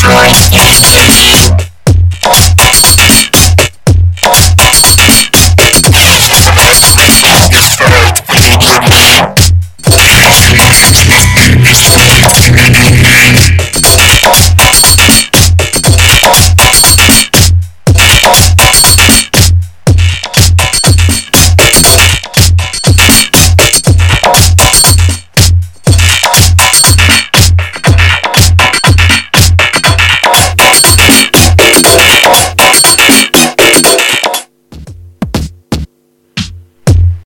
Freud.